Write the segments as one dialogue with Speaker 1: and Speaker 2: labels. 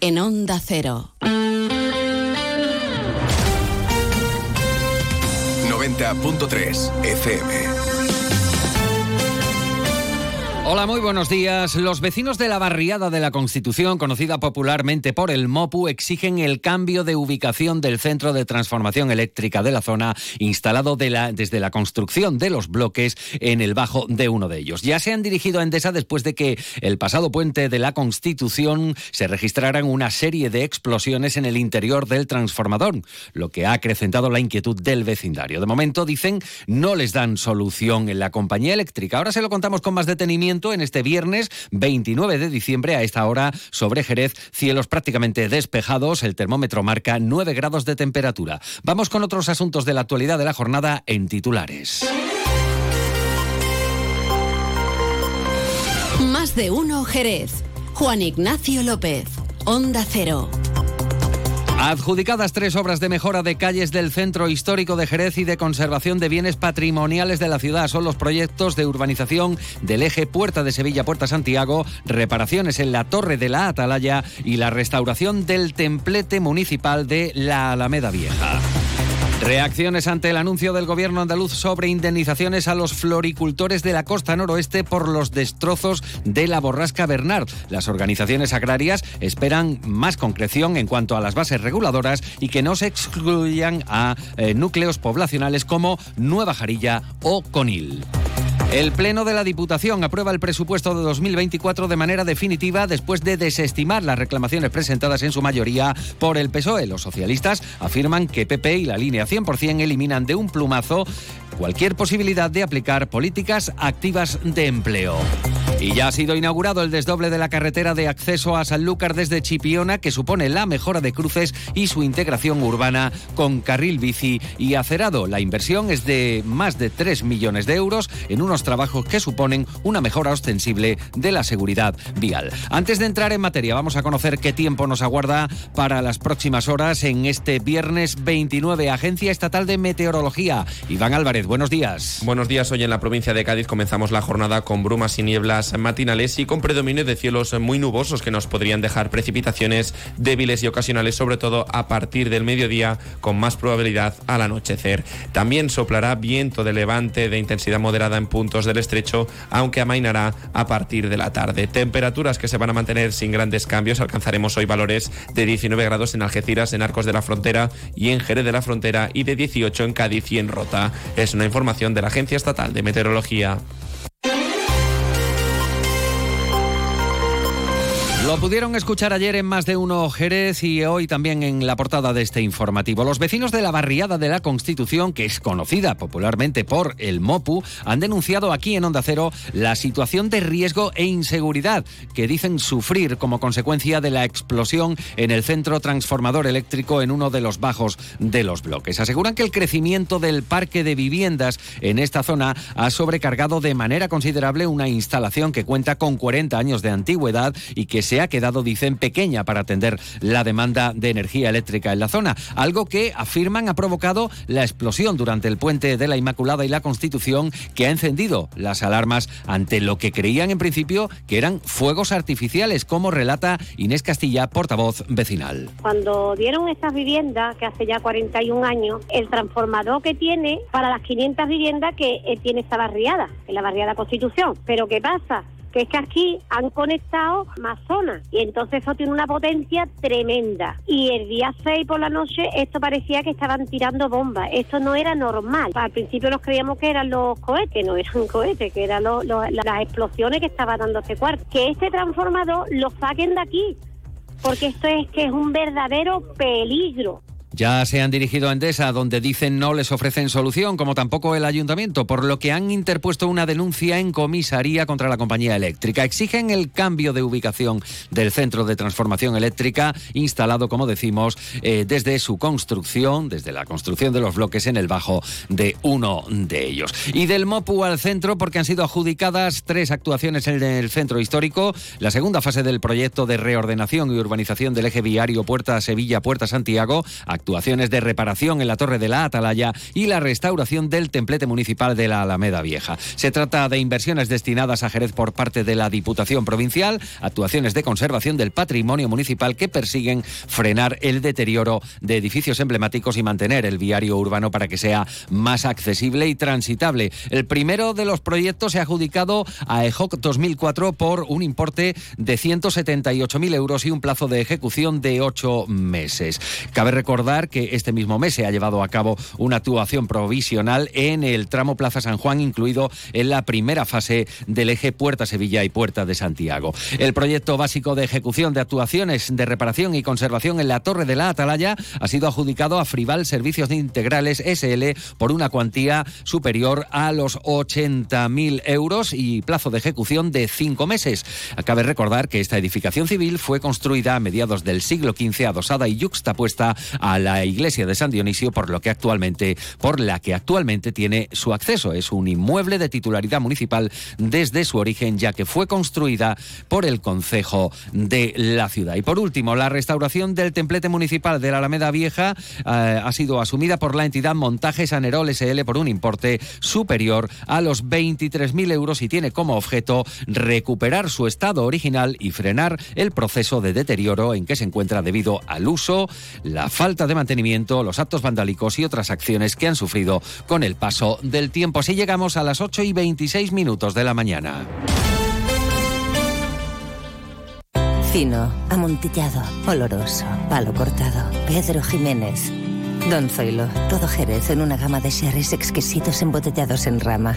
Speaker 1: en Onda Cero.
Speaker 2: 90.3 FM.
Speaker 3: Hola, muy buenos días. Los vecinos de la barriada de la Constitución, conocida popularmente por el MOPU, exigen el cambio de ubicación del centro de transformación eléctrica de la zona, instalado desde la construcción de los bloques en el bajo de uno de ellos. Ya se han dirigido a Endesa después de que el pasado puente de la Constitución se registraran una serie de explosiones en el interior del transformador, lo que ha acrecentado la inquietud del vecindario. De momento, dicen, no les dan solución en la compañía eléctrica. Ahora se lo contamos con más detenimiento en este viernes 29 de diciembre a esta hora sobre Jerez, cielos prácticamente despejados, el termómetro marca 9 grados de temperatura. Vamos con otros asuntos de la actualidad de la jornada en titulares.
Speaker 1: Más de uno Jerez. Juan Ignacio López, Onda Cero.
Speaker 3: Adjudicadas tres obras de mejora de calles del centro histórico de Jerez y de conservación de bienes patrimoniales de la ciudad. Son los proyectos de urbanización del eje Puerta de Sevilla-Puerta Santiago, reparaciones en la Torre de la Atalaya y la restauración del templete municipal de la Alameda Vieja. Reacciones ante el anuncio del gobierno andaluz sobre indemnizaciones a los floricultores de la costa noroeste por los destrozos de la borrasca Bernard. Las organizaciones agrarias esperan más concreción en cuanto a las bases reguladoras y que no se excluyan a eh, núcleos poblacionales como Nueva Jarilla o Conil. El Pleno de la Diputación aprueba el presupuesto de 2024 de manera definitiva después de desestimar las reclamaciones presentadas en su mayoría por el PSOE. Los socialistas afirman que PP y la línea 100% eliminan de un plumazo cualquier posibilidad de aplicar políticas activas de empleo. Y ya ha sido inaugurado el desdoble de la carretera de acceso a Sanlúcar desde Chipiona, que supone la mejora de cruces y su integración urbana con carril bici y acerado. La inversión es de más de 3 millones de euros en unos trabajos que suponen una mejora ostensible de la seguridad vial. Antes de entrar en materia, vamos a conocer qué tiempo nos aguarda para las próximas horas en este viernes 29. Agencia Estatal de Meteorología. Iván Álvarez, buenos días.
Speaker 4: Buenos días. Hoy en la provincia de Cádiz comenzamos la jornada con brumas y nieblas matinales y con predominio de cielos muy nubosos que nos podrían dejar precipitaciones débiles y ocasionales, sobre todo a partir del mediodía, con más probabilidad al anochecer. También soplará viento de levante de intensidad moderada en puntos del estrecho, aunque amainará a partir de la tarde. Temperaturas que se van a mantener sin grandes cambios. Alcanzaremos hoy valores de 19 grados en Algeciras, en Arcos de la Frontera y en Jerez de la Frontera y de 18 en Cádiz y en Rota. Es una información de la Agencia Estatal de Meteorología.
Speaker 3: Lo pudieron escuchar ayer en más de uno Jerez y hoy también en la portada de este informativo. Los vecinos de la barriada de la Constitución, que es conocida popularmente por el MOPU, han denunciado aquí en Onda Cero la situación de riesgo e inseguridad que dicen sufrir como consecuencia de la explosión en el centro transformador eléctrico en uno de los bajos de los bloques. Aseguran que el crecimiento del parque de viviendas en esta zona ha sobrecargado de manera considerable una instalación que cuenta con 40 años de antigüedad y que se ha quedado, dicen, pequeña para atender la demanda de energía eléctrica en la zona, algo que afirman ha provocado la explosión durante el puente de la Inmaculada y la Constitución que ha encendido las alarmas ante lo que creían en principio que eran fuegos artificiales, como relata Inés Castilla, portavoz vecinal.
Speaker 5: Cuando dieron esas viviendas, que hace ya 41 años, el transformador que tiene para las 500 viviendas que eh, tiene esta barriada, en la barriada Constitución. Pero ¿qué pasa? Que es que aquí han conectado más zonas y entonces eso tiene una potencia tremenda. Y el día 6 por la noche esto parecía que estaban tirando bombas. Esto no era normal. Al principio nos creíamos que eran los cohetes, no eran cohetes, que eran las explosiones que estaba dando este cuarto. Que este transformador lo saquen de aquí, porque esto es que es un verdadero peligro.
Speaker 3: Ya se han dirigido a Endesa, donde dicen no les ofrecen solución, como tampoco el ayuntamiento, por lo que han interpuesto una denuncia en comisaría contra la compañía eléctrica. Exigen el cambio de ubicación del centro de transformación eléctrica, instalado, como decimos, eh, desde su construcción, desde la construcción de los bloques en el bajo de uno de ellos. Y del MOPU al centro, porque han sido adjudicadas tres actuaciones en el centro histórico, la segunda fase del proyecto de reordenación y urbanización del eje viario Puerta Sevilla-Puerta Santiago, actuaciones de reparación en la Torre de la Atalaya y la restauración del templete municipal de la Alameda Vieja. Se trata de inversiones destinadas a Jerez por parte de la Diputación Provincial, actuaciones de conservación del patrimonio municipal que persiguen frenar el deterioro de edificios emblemáticos y mantener el viario urbano para que sea más accesible y transitable. El primero de los proyectos se ha adjudicado a EJOC 2004 por un importe de 178.000 euros y un plazo de ejecución de ocho meses. Cabe recordar que este mismo mes se ha llevado a cabo una actuación provisional en el tramo Plaza San Juan, incluido en la primera fase del eje Puerta Sevilla y Puerta de Santiago. El proyecto básico de ejecución de actuaciones de reparación y conservación en la Torre de la Atalaya ha sido adjudicado a Frival Servicios Integrales SL por una cuantía superior a los 80.000 euros y plazo de ejecución de cinco meses. Cabe recordar que esta edificación civil fue construida a mediados del siglo XV, adosada y yuxtapuesta a la iglesia de San Dionisio, por lo que actualmente, por la que actualmente tiene su acceso. Es un inmueble de titularidad municipal desde su origen, ya que fue construida por el Concejo de la ciudad. Y por último, la restauración del templete municipal de la Alameda Vieja eh, ha sido asumida por la entidad Montajes Anerol SL por un importe superior a los 23.000 euros y tiene como objeto recuperar su estado original y frenar el proceso de deterioro en que se encuentra debido al uso, la falta de mantenimiento, los actos vandálicos y otras acciones que han sufrido con el paso del tiempo. Así llegamos a las 8 y 26 minutos de la mañana.
Speaker 6: Fino, amontillado, oloroso, palo cortado. Pedro Jiménez. Don Zoilo, todo Jerez en una gama de sherries exquisitos embotellados en rama.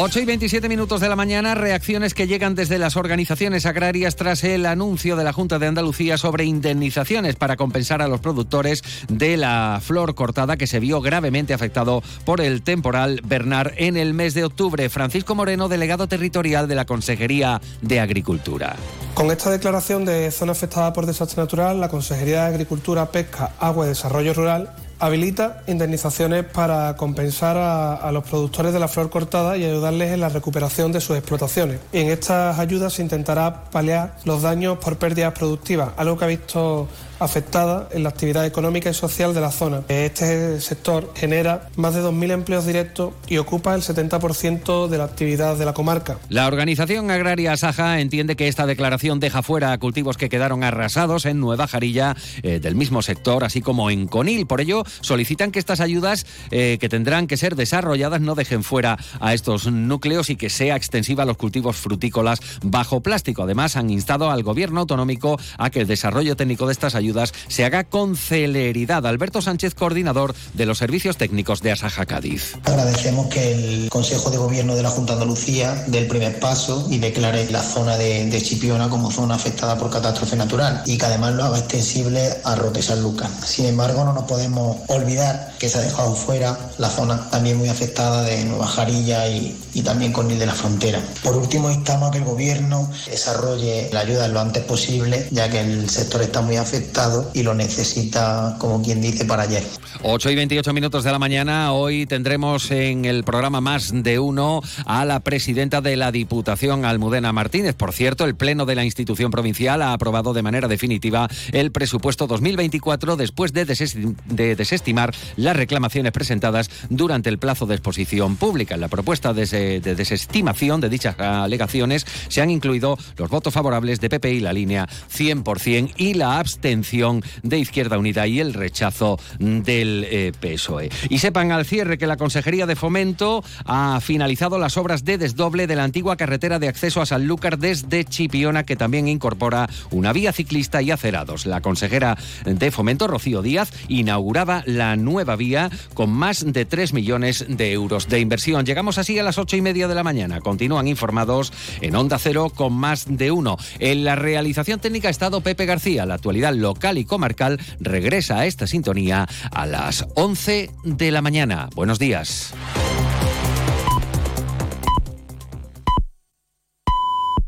Speaker 3: 8 y 27 minutos de la mañana, reacciones que llegan desde las organizaciones agrarias tras el anuncio de la Junta de Andalucía sobre indemnizaciones para compensar a los productores de la flor cortada que se vio gravemente afectado por el temporal Bernard en el mes de octubre. Francisco Moreno, delegado territorial de la Consejería de Agricultura.
Speaker 7: Con esta declaración de zona afectada por desastre natural, la Consejería de Agricultura, Pesca, Agua y Desarrollo Rural habilita indemnizaciones para compensar a, los productores de la flor cortada y ayudarles en la recuperación de sus explotaciones. Y en estas ayudas se intentará paliar los daños por pérdidas productivas, algo que ha visto afectada en la actividad económica y social de la zona. Este sector genera más de 2.000 empleos directos y ocupa el 70% de la actividad de la comarca.
Speaker 3: La organización agraria Saja entiende que esta declaración deja fuera a cultivos que quedaron arrasados en Nueva Jarilla eh, del mismo sector, así como en Conil. Por ello, solicitan que estas ayudas eh, que tendrán que ser desarrolladas no dejen fuera a estos núcleos y que sea extensiva a los cultivos frutícolas bajo plástico. Además, han instado al gobierno autonómico a que el desarrollo técnico de estas ayudas se haga con celeridad. Alberto Sánchez, coordinador de los servicios técnicos de Asaja Cádiz.
Speaker 8: Agradecemos que el Consejo de Gobierno de la Junta de Andalucía dé el primer paso y declare la zona de, Chipiona como zona afectada por catástrofe natural y que además lo haga extensible a Roque San Lucas. Sin embargo, no nos podemos olvidar que se ha dejado fuera la zona también muy afectada de Nueva Jarilla y, y también con el de la Frontera. Por último, instamos a que el Gobierno desarrolle la ayuda lo antes posible, ya que el sector está muy afectado y lo necesita, como quien dice, para ayer.
Speaker 3: 8 y 28 minutos de la mañana. Hoy tendremos en el programa Más de Uno a la presidenta de la Diputación, Almudena Martínez. Por cierto, el Pleno de la institución provincial ha aprobado de manera definitiva el presupuesto 2024 después de, de desestimar las reclamaciones presentadas durante el plazo de exposición pública. En la propuesta de, de desestimación de dichas alegaciones se han incluido los votos favorables de PP y la línea 100% y la abstención de Izquierda Unida y el rechazo del eh, PSOE. Y sepan al cierre que la Consejería de Fomento ha finalizado las obras de desdoble de la antigua carretera de acceso a Sanlúcar desde Chipiona, que también incorpora una vía ciclista y acerados. La consejera de Fomento, Rocío Díaz, inauguraba la nueva vía con más de 3 millones de euros de inversión. Llegamos así a las ocho y media de la mañana. Continúan informados en Onda Cero con más de uno. En la realización técnica ha estado Pepe García. La actualidad local local y comarcal regresa a esta sintonía a las 11 de la mañana. Buenos días.